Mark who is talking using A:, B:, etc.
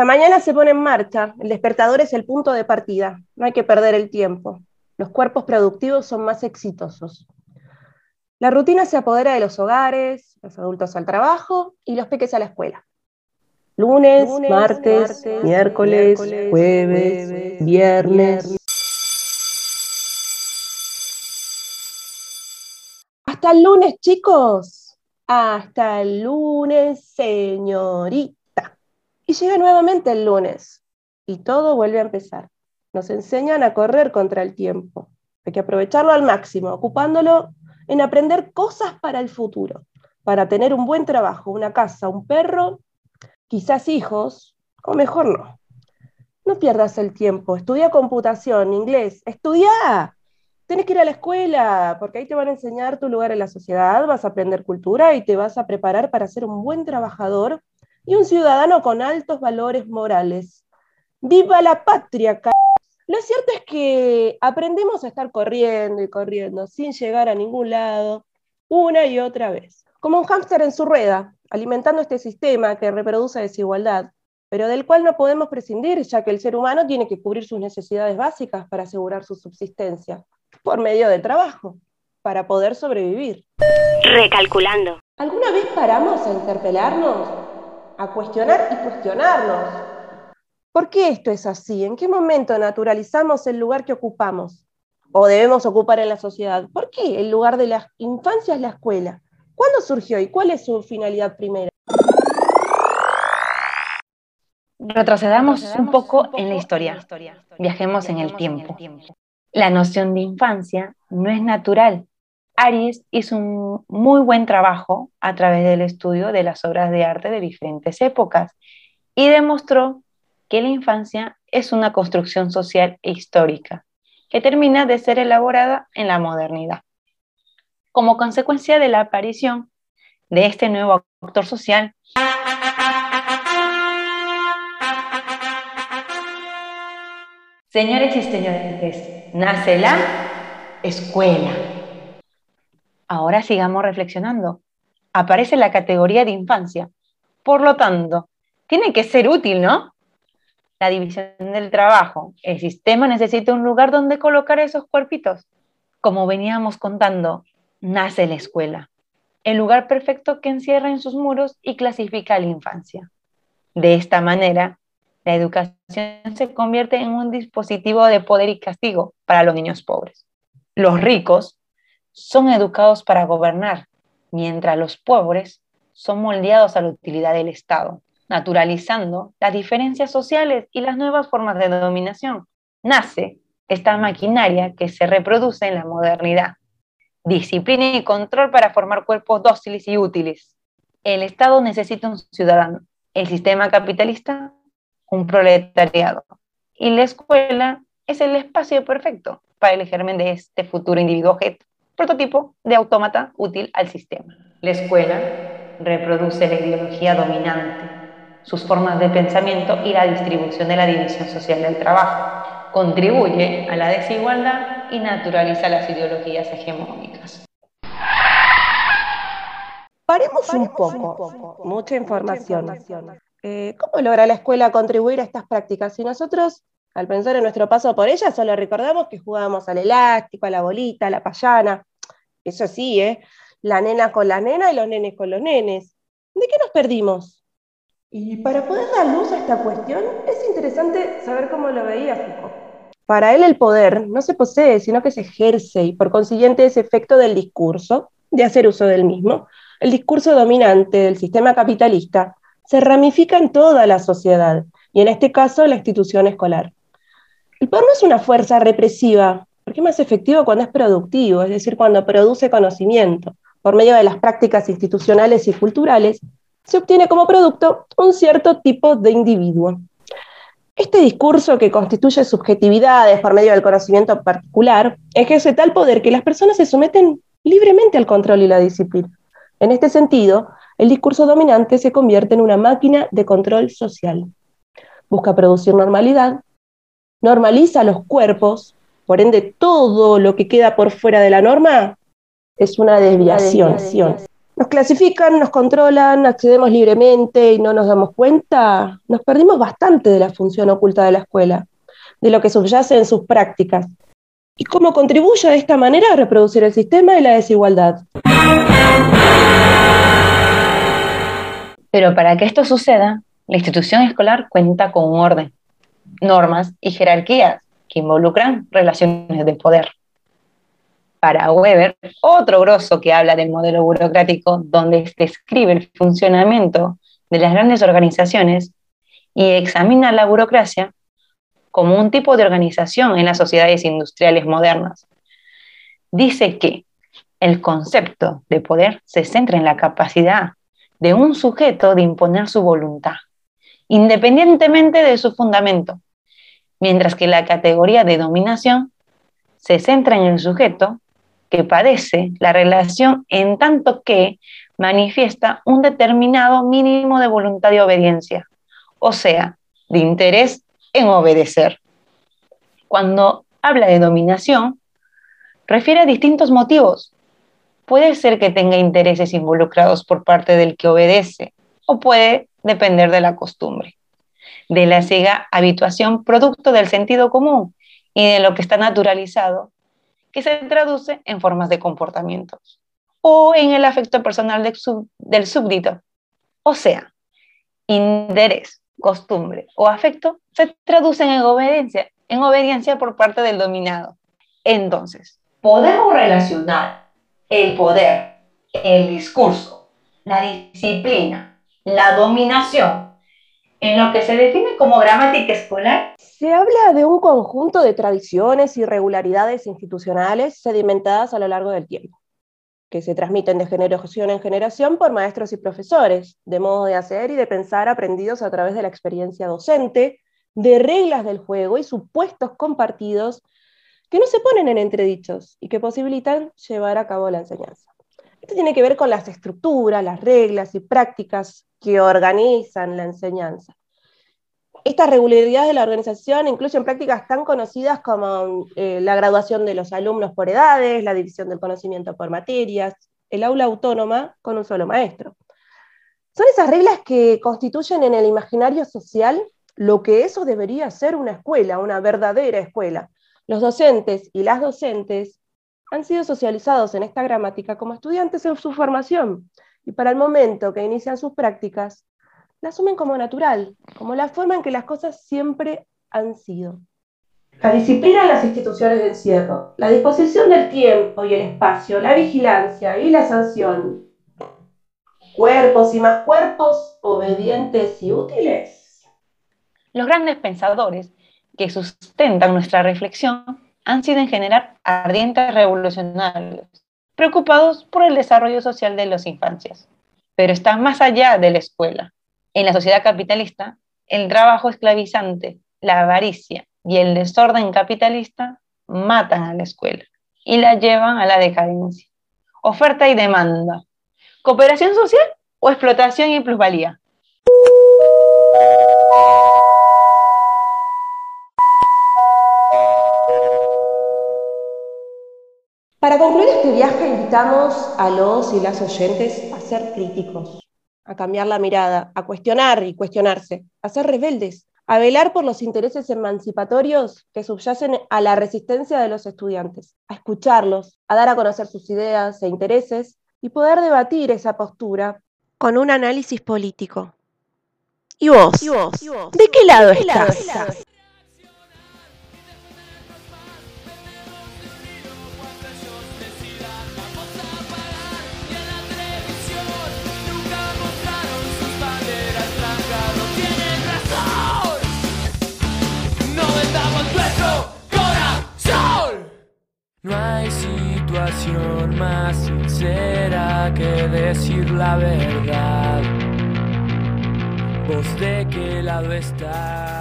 A: La mañana se pone en marcha, el despertador es el punto de partida, no hay que perder el tiempo. Los cuerpos productivos son más exitosos. La rutina se apodera de los hogares, los adultos al trabajo y los peques a la escuela. Lunes, martes, miércoles, jueves, viernes. Hasta el lunes, chicos. Hasta el lunes, señorita. Y llega nuevamente el lunes. Y todo vuelve a empezar. Nos enseñan a correr contra el tiempo. Hay que aprovecharlo al máximo, ocupándolo en aprender cosas para el futuro, para tener un buen trabajo, una casa, un perro, quizás hijos, o mejor no. No pierdas el tiempo, estudia computación, inglés, estudia. Tienes que ir a la escuela, porque ahí te van a enseñar tu lugar en la sociedad, vas a aprender cultura y te vas a preparar para ser un buen trabajador y un ciudadano con altos valores morales. ¡Viva la patria! Lo cierto es que aprendemos a estar corriendo y corriendo sin llegar a ningún lado una y otra vez, como un hámster en su rueda, alimentando este sistema que reproduce desigualdad, pero del cual no podemos prescindir, ya que el ser humano tiene que cubrir sus necesidades básicas para asegurar su subsistencia, por medio del trabajo, para poder sobrevivir.
B: Recalculando.
A: ¿Alguna vez paramos a interpelarnos, a cuestionar y cuestionarnos ¿Por qué esto es así? ¿En qué momento naturalizamos el lugar que ocupamos o debemos ocupar en la sociedad? ¿Por qué el lugar de la infancia es la escuela? ¿Cuándo surgió y cuál es su finalidad primera?
C: Retrocedamos un poco en la historia. Viajemos en el tiempo. La noción de infancia no es natural. Aries hizo un muy buen trabajo a través del estudio de las obras de arte de diferentes épocas y demostró que la infancia es una construcción social e histórica que termina de ser elaborada en la modernidad. Como consecuencia de la aparición de este nuevo actor social, Señores y señores, nace la escuela. Ahora sigamos reflexionando. Aparece la categoría de infancia. Por lo tanto, tiene que ser útil, ¿no? la división del trabajo. El sistema necesita un lugar donde colocar esos cuerpitos. Como veníamos contando, nace la escuela, el lugar perfecto que encierra en sus muros y clasifica a la infancia. De esta manera, la educación se convierte en un dispositivo de poder y castigo para los niños pobres. Los ricos son educados para gobernar, mientras los pobres son moldeados a la utilidad del Estado naturalizando las diferencias sociales y las nuevas formas de dominación. Nace esta maquinaria que se reproduce en la modernidad. Disciplina y control para formar cuerpos dóciles y útiles. El Estado necesita un ciudadano, el sistema capitalista un proletariado. Y la escuela es el espacio perfecto para el germen de este futuro individuo objeto, prototipo de autómata útil al sistema. La escuela reproduce la ideología dominante sus formas de pensamiento y la distribución de la división social del trabajo. Contribuye a la desigualdad y naturaliza las ideologías hegemónicas.
A: Paremos un poco, mucha información. Eh, ¿Cómo logra la escuela contribuir a estas prácticas? Si nosotros, al pensar en nuestro paso por ella, solo recordamos que jugábamos al elástico, a la bolita, a la payana, eso sí, ¿eh? la nena con la nena y los nenes con los nenes. ¿De qué nos perdimos? Y para poder dar luz a esta cuestión, es interesante saber cómo lo veía Foucault. Para él el poder no se posee, sino que se ejerce y por consiguiente ese efecto del discurso, de hacer uso del mismo, el discurso dominante del sistema capitalista, se ramifica en toda la sociedad y en este caso la institución escolar. El poder no es una fuerza represiva, porque es más efectivo cuando es productivo, es decir, cuando produce conocimiento, por medio de las prácticas institucionales y culturales se obtiene como producto un cierto tipo de individuo. Este discurso que constituye subjetividades por medio del conocimiento particular ejerce tal poder que las personas se someten libremente al control y la disciplina. En este sentido, el discurso dominante se convierte en una máquina de control social. Busca producir normalidad, normaliza los cuerpos, por ende todo lo que queda por fuera de la norma es una desviación. nos clasifican, nos controlan, accedemos libremente y no nos damos cuenta, nos perdimos bastante de la función oculta de la escuela, de lo que subyace en sus prácticas y cómo contribuye de esta manera a reproducir el sistema y la desigualdad.
C: Pero para que esto suceda, la institución escolar cuenta con un orden, normas y jerarquías que involucran relaciones de poder para Weber, otro grosso que habla del modelo burocrático, donde describe el funcionamiento de las grandes organizaciones y examina la burocracia como un tipo de organización en las sociedades industriales modernas. Dice que el concepto de poder se centra en la capacidad de un sujeto de imponer su voluntad, independientemente de su fundamento, mientras que la categoría de dominación se centra en el sujeto que padece la relación en tanto que manifiesta un determinado mínimo de voluntad de obediencia, o sea, de interés en obedecer. Cuando habla de dominación, refiere a distintos motivos. Puede ser que tenga intereses involucrados por parte del que obedece o puede depender de la costumbre, de la ciega habituación producto del sentido común y de lo que está naturalizado que se traduce en formas de comportamientos o en el afecto personal del súbdito. O sea, interés, costumbre o afecto se traducen en obediencia, en obediencia por parte del dominado. Entonces, podemos relacionar el poder, el discurso, la disciplina, la dominación en lo que se define como gramática escolar
A: se habla de un conjunto de tradiciones y regularidades institucionales sedimentadas a lo largo del tiempo, que se transmiten de generación en generación por maestros y profesores, de modo de hacer y de pensar aprendidos a través de la experiencia docente, de reglas del juego y supuestos compartidos que no se ponen en entredichos y que posibilitan llevar a cabo la enseñanza. Esto tiene que ver con las estructuras, las reglas y prácticas que organizan la enseñanza estas regularidades de la organización incluyen prácticas tan conocidas como eh, la graduación de los alumnos por edades, la división del conocimiento por materias, el aula autónoma con un solo maestro. Son esas reglas que constituyen en el imaginario social lo que eso debería ser una escuela, una verdadera escuela. Los docentes y las docentes han sido socializados en esta gramática como estudiantes en su formación y para el momento que inician sus prácticas la asumen como natural, como la forma en que las cosas siempre han sido. La disciplina en las instituciones de encierro, la disposición del tiempo y el espacio, la vigilancia y la sanción. Cuerpos y más cuerpos, obedientes y útiles.
C: Los grandes pensadores que sustentan nuestra reflexión han sido en general ardientes revolucionarios, preocupados por el desarrollo social de las infancias, pero están más allá de la escuela en la sociedad capitalista, el trabajo esclavizante, la avaricia y el desorden capitalista matan a la escuela y la llevan a la decadencia. Oferta y demanda. Cooperación social o explotación y plusvalía.
A: Para concluir este viaje invitamos a los y las oyentes a ser críticos, a cambiar la mirada, a cuestionar y cuestionarse, a ser rebeldes, a velar por los intereses emancipatorios que subyacen a la resistencia de los estudiantes, a escucharlos, a dar a conocer sus ideas e intereses y poder debatir esa postura con un análisis político. ¿Y vos? ¿De qué lado estás?
D: No más sincera que decir la verdad. ¿Vos de qué lado estás?